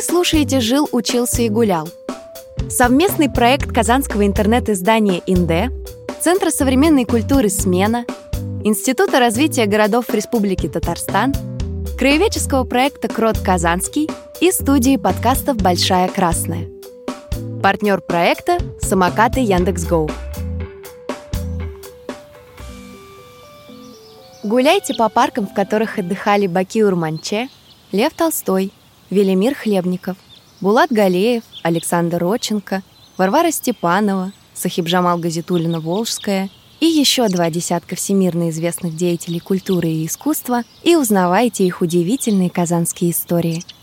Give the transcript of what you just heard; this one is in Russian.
слушаете «Жил, учился и гулял». Совместный проект казанского интернет-издания «Инде», Центра современной культуры «Смена», Института развития городов Республики Татарстан, краеведческого проекта «Крот Казанский» и студии подкастов «Большая Красная». Партнер проекта – самокаты Яндекс.Гоу. Гуляйте по паркам, в которых отдыхали Бакиур Манче, Лев Толстой, Велимир Хлебников, Булат Галеев, Александр Роченко, Варвара Степанова, Сахибжамал Газитулина-Волжская – и еще два десятка всемирно известных деятелей культуры и искусства и узнавайте их удивительные казанские истории –